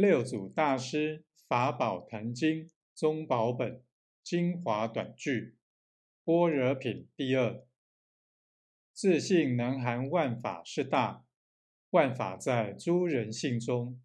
六祖大师法宝坛经宗宝本精华短句般若品第二。自信能含万法是大，万法在诸人性中，